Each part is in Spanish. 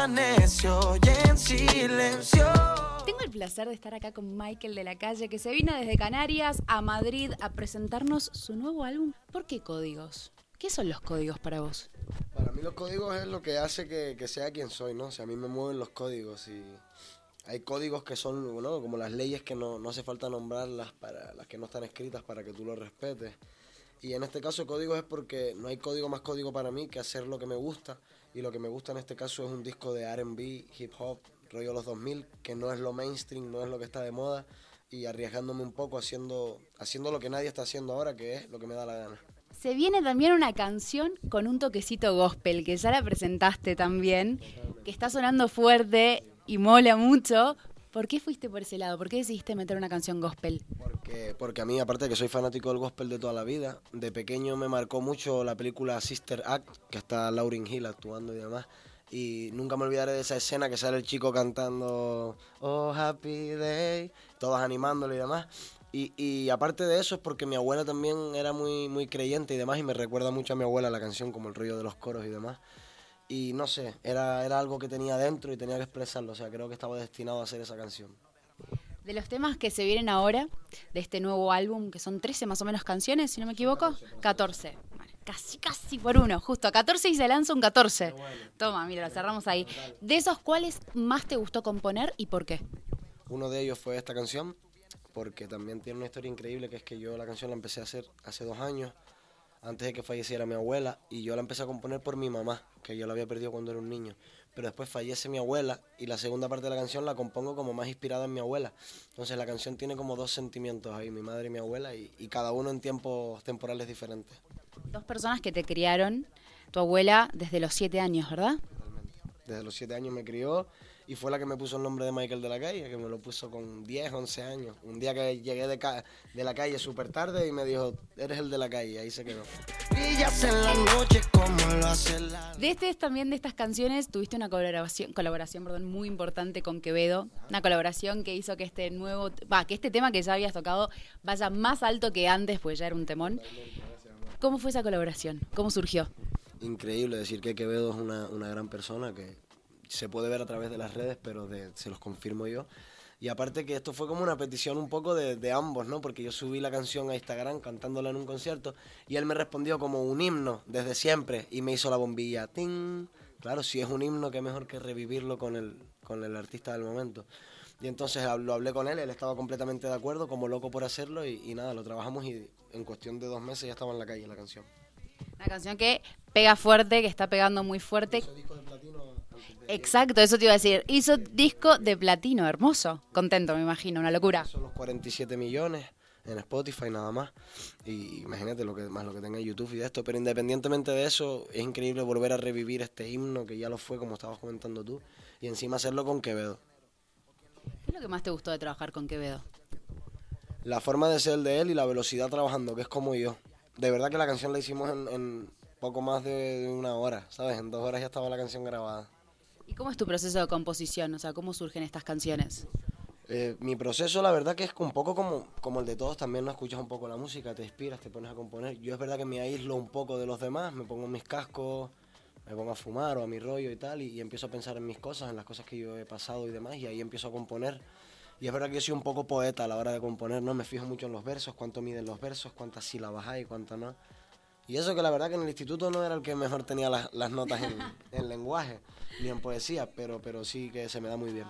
Amaneció y en silencio. Tengo el placer de estar acá con Michael de la Calle, que se vino desde Canarias a Madrid a presentarnos su nuevo álbum. ¿Por qué códigos? ¿Qué son los códigos para vos? Para mí los códigos es lo que hace que, que sea quien soy, ¿no? O sea, a mí me mueven los códigos y hay códigos que son, ¿no? Como las leyes que no, no hace falta nombrarlas para las que no están escritas para que tú lo respetes. Y en este caso códigos es porque no hay código más código para mí que hacer lo que me gusta. Y lo que me gusta en este caso es un disco de RB, hip hop, rollo los 2000, que no es lo mainstream, no es lo que está de moda. Y arriesgándome un poco haciendo, haciendo lo que nadie está haciendo ahora, que es lo que me da la gana. Se viene también una canción con un toquecito gospel, que ya la presentaste también, que está sonando fuerte y mola mucho. ¿Por qué fuiste por ese lado? ¿Por qué decidiste meter una canción gospel? Porque, porque a mí, aparte de que soy fanático del gospel de toda la vida, de pequeño me marcó mucho la película Sister Act, que está Lauryn Hill actuando y demás. Y nunca me olvidaré de esa escena que sale el chico cantando Oh Happy Day, todos animándolo y demás. Y, y aparte de eso es porque mi abuela también era muy, muy creyente y demás y me recuerda mucho a mi abuela la canción como el rollo de los coros y demás. Y no sé, era, era algo que tenía dentro y tenía que expresarlo, o sea, creo que estaba destinado a hacer esa canción. De los temas que se vienen ahora, de este nuevo álbum, que son 13 más o menos canciones, si no me equivoco, 14. Bueno, casi, casi por uno, justo. 14 y se lanza un 14. Toma, mira, lo cerramos ahí. De esos, ¿cuáles más te gustó componer y por qué? Uno de ellos fue esta canción, porque también tiene una historia increíble, que es que yo la canción la empecé a hacer hace dos años, antes de que falleciera mi abuela, y yo la empecé a componer por mi mamá, que yo la había perdido cuando era un niño. Pero después fallece mi abuela y la segunda parte de la canción la compongo como más inspirada en mi abuela. Entonces la canción tiene como dos sentimientos ahí, mi madre y mi abuela, y, y cada uno en tiempos temporales diferentes. Dos personas que te criaron, tu abuela desde los siete años, ¿verdad? Desde los siete años me crió y fue la que me puso el nombre de Michael de la calle, que me lo puso con 10, 11 años. Un día que llegué de, ca de la calle súper tarde y me dijo, eres el de la calle, ahí se quedó. De este también de estas canciones tuviste una colaboración, colaboración perdón, muy importante con Quevedo, una colaboración que hizo que este nuevo, va, que este tema que ya habías tocado vaya más alto que antes, pues ya era un temón. ¿Cómo fue esa colaboración? ¿Cómo surgió? Increíble decir que Quevedo es una, una gran persona que se puede ver a través de las redes, pero de, se los confirmo yo. Y aparte que esto fue como una petición un poco de, de, ambos, ¿no? Porque yo subí la canción a Instagram cantándola en un concierto y él me respondió como un himno desde siempre y me hizo la bombilla. ¡Ting! Claro, si es un himno, qué mejor que revivirlo con el, con el artista del momento. Y entonces lo hablé con él, él estaba completamente de acuerdo, como loco por hacerlo y, y nada, lo trabajamos y en cuestión de dos meses ya estaba en la calle la canción. Una canción que pega fuerte, que está pegando muy fuerte. disco de platino Exacto, eso te iba a decir. Hizo disco de platino, hermoso. Contento, me imagino, una locura. Son los 47 millones en Spotify nada más. Y imagínate lo que más lo que tenga YouTube y de esto. Pero independientemente de eso, es increíble volver a revivir este himno que ya lo fue, como estabas comentando tú. Y encima hacerlo con Quevedo. ¿Qué es lo que más te gustó de trabajar con Quevedo? La forma de ser de él y la velocidad trabajando, que es como yo. De verdad que la canción la hicimos en, en poco más de, de una hora, ¿sabes? En dos horas ya estaba la canción grabada. ¿Y cómo es tu proceso de composición? O sea, ¿cómo surgen estas canciones? Eh, mi proceso, la verdad, que es un poco como, como el de todos. También no escuchas un poco la música, te inspiras, te pones a componer. Yo es verdad que me aíslo un poco de los demás, me pongo mis cascos, me pongo a fumar o a mi rollo y tal, y, empiezo a pensar en mis cosas, en las cosas que yo he pasado y demás, y ahí empiezo a componer. Y es verdad que yo soy un poco poeta a la hora de componer, ¿no? Me fijo mucho en los versos, cuánto miden los versos, cuántas sílabas hay, cuántas no. Y eso que la verdad que en el instituto no era el que mejor tenía las, las notas en, en, lenguaje, ni en poesía, pero, pero sí que se me da muy bien.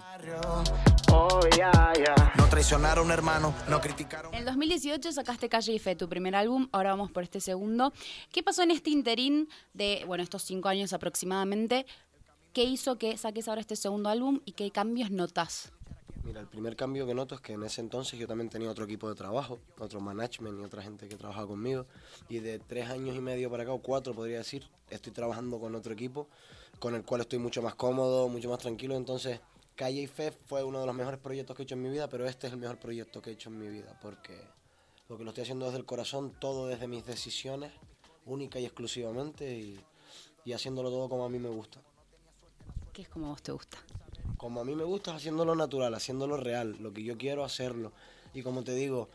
Oh, yeah, yeah. No traicionaron a un hermano, no criticaron. En el 2018 sacaste Calle y Fe, tu primer álbum, ahora vamos por este segundo. ¿Qué pasó en este interín de, bueno, estos cinco años aproximadamente? ¿Qué hizo que saques ahora este segundo álbum y qué cambios notas? Mira, el primer cambio que noto es que en ese entonces yo también tenía otro equipo de trabajo, otro management y otra gente que trabajaba conmigo. Y de tres años y medio para acá, o cuatro podría decir, estoy trabajando con otro equipo, con el cual estoy mucho más cómodo, mucho más tranquilo. Entonces, Calle y Fe fue uno de los mejores proyectos que he hecho en mi vida, pero este es el mejor proyecto que he hecho en mi vida, porque lo que lo estoy haciendo desde el corazón, todo desde mis decisiones, única y exclusivamente, y, y haciéndolo todo como a mí me gusta. ¿Qué es como a vos te gusta? Como a mí me gusta haciéndolo natural, haciéndolo real, lo que yo quiero hacerlo. Y como te digo,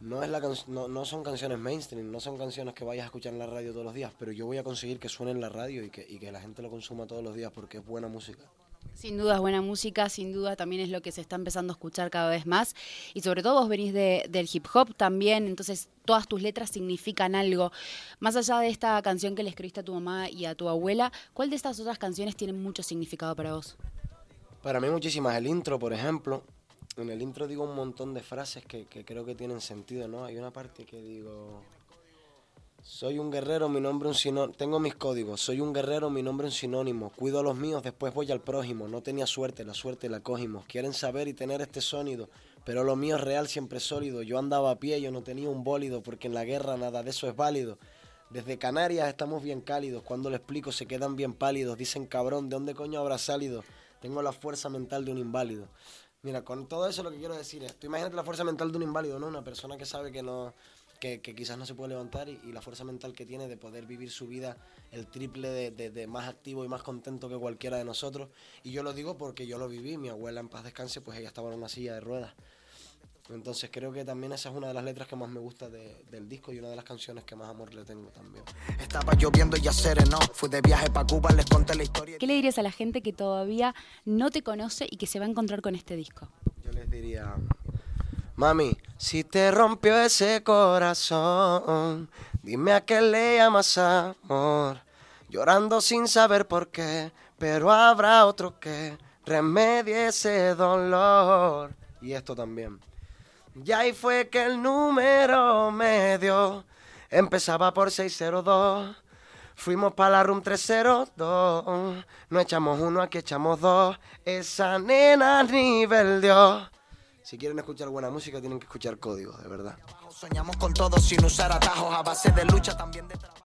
no, es la no, no, son canciones mainstream, no son canciones que vayas a escuchar en la radio todos los días, pero yo voy a conseguir que suene en la radio y que, y que la gente lo consuma todos los días porque es buena música. Sin duda es buena música, sin duda también es lo que se está empezando a escuchar cada vez más. Y sobre todo vos venís del hip hop también, entonces todas tus letras significan algo. Más allá de esta canción que le escribiste a tu mamá y a tu abuela, ¿cuál de estas otras canciones tiene mucho significado para vos? Para mí muchísimas. El intro, por ejemplo. En el intro digo un montón de frases que, que creo que tienen sentido, ¿no? Hay una parte que digo... Soy un guerrero, mi nombre un sinónimo. Tengo mis códigos. Soy un guerrero, mi nombre un sinónimo. Cuido a los míos, después voy al prójimo. No tenía suerte, la suerte la cogimos. Quieren saber y tener este sonido. Pero lo mío es real, siempre sólido. Yo andaba a pie, yo no tenía un bólido, porque en la guerra nada de eso es válido. Desde Canarias estamos bien cálidos. Cuando lo explico se quedan bien pálidos. Dicen cabrón, ¿de dónde coño habrá salido? Tengo la fuerza mental de un inválido. Mira, con todo eso lo que quiero decir es, tú imagínate la fuerza mental de un inválido, ¿no? Una persona que sabe que no, que, quizás no se puede levantar y, la fuerza mental que tiene de poder vivir su vida el triple de, más activo y más contento que cualquiera de nosotros. Y yo lo digo porque yo lo viví, mi abuela en paz descanse, pues ella estaba en una silla de ruedas. Entonces creo que también esa es una de las letras que más me gusta del disco y una de las canciones que más amor le tengo también. Estaba lloviendo y ya sereno, fui de viaje para Cuba, les conté la historia. ¿Qué le dirías a la gente que todavía no te conoce y que se va a encontrar con este disco? Yo les diría, Mami, si te rompió ese corazón, dime a qué le llamas amor. Llorando sin saber por qué, pero habrá otro que remedie ese dolor. Y esto también. Y ahí fue que el número medio empezaba por 602. Fuimos para la room 302. No echamos uno, aquí echamos dos. Esa nena nivel Dios. Si quieren escuchar buena música, tienen que escuchar códigos, de verdad. Soñamos con todo sin usar atajos a base de lucha también de trabajo.